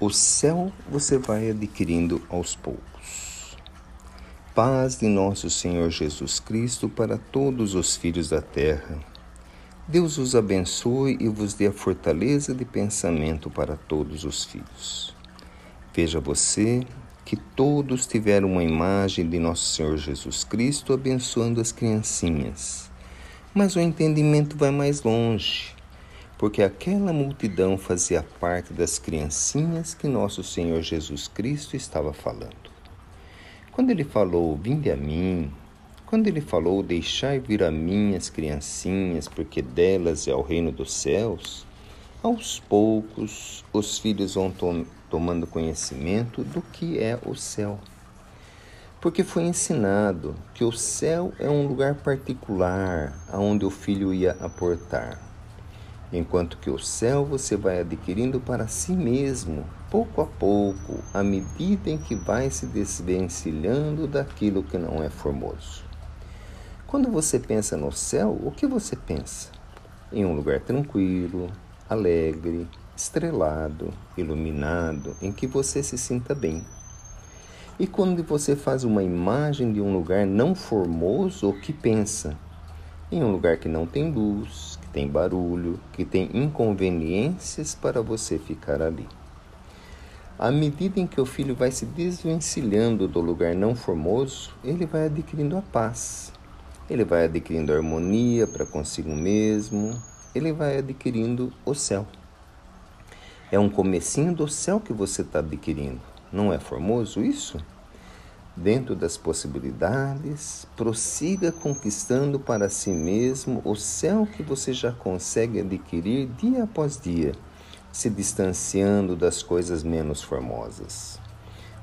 O céu você vai adquirindo aos poucos. Paz de nosso Senhor Jesus Cristo para todos os filhos da terra. Deus os abençoe e vos dê a fortaleza de pensamento para todos os filhos. Veja você que todos tiveram uma imagem de nosso Senhor Jesus Cristo abençoando as criancinhas. Mas o entendimento vai mais longe porque aquela multidão fazia parte das criancinhas que nosso Senhor Jesus Cristo estava falando. Quando ele falou, vinde a mim, quando ele falou, deixai vir a mim as criancinhas, porque delas é o reino dos céus, aos poucos os filhos vão to tomando conhecimento do que é o céu. Porque foi ensinado que o céu é um lugar particular aonde o filho ia aportar enquanto que o céu você vai adquirindo para si mesmo, pouco a pouco, à medida em que vai se desvencilhando daquilo que não é formoso. Quando você pensa no céu, o que você pensa? Em um lugar tranquilo, alegre, estrelado, iluminado, em que você se sinta bem. E quando você faz uma imagem de um lugar não formoso, o que pensa? Em um lugar que não tem luz, tem barulho, que tem inconveniências para você ficar ali. À medida em que o filho vai se desvencilhando do lugar não formoso, ele vai adquirindo a paz, ele vai adquirindo harmonia para consigo mesmo, ele vai adquirindo o céu. É um comecinho do céu que você está adquirindo. Não é formoso isso? Dentro das possibilidades, prossiga conquistando para si mesmo o céu que você já consegue adquirir dia após dia, se distanciando das coisas menos formosas.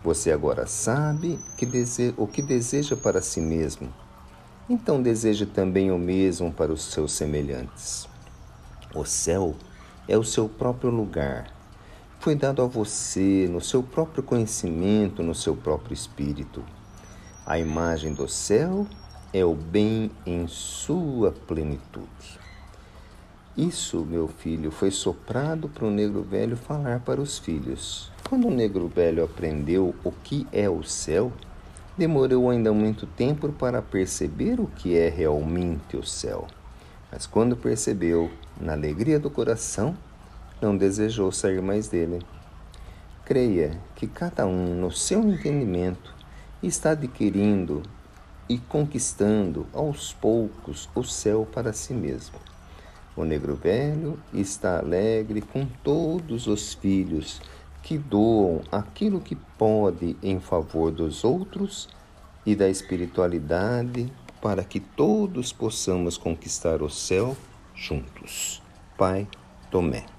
Você agora sabe que o que deseja para si mesmo, então deseje também o mesmo para os seus semelhantes. O céu é o seu próprio lugar foi dado a você no seu próprio conhecimento, no seu próprio espírito. A imagem do céu é o bem em sua plenitude. Isso, meu filho, foi soprado para o negro velho falar para os filhos. Quando o negro velho aprendeu o que é o céu, demorou ainda muito tempo para perceber o que é realmente o céu. Mas quando percebeu, na alegria do coração, não desejou sair mais dele. Creia que cada um, no seu entendimento, está adquirindo e conquistando aos poucos o céu para si mesmo. O negro velho está alegre com todos os filhos que doam aquilo que pode em favor dos outros e da espiritualidade para que todos possamos conquistar o céu juntos. Pai Tomé.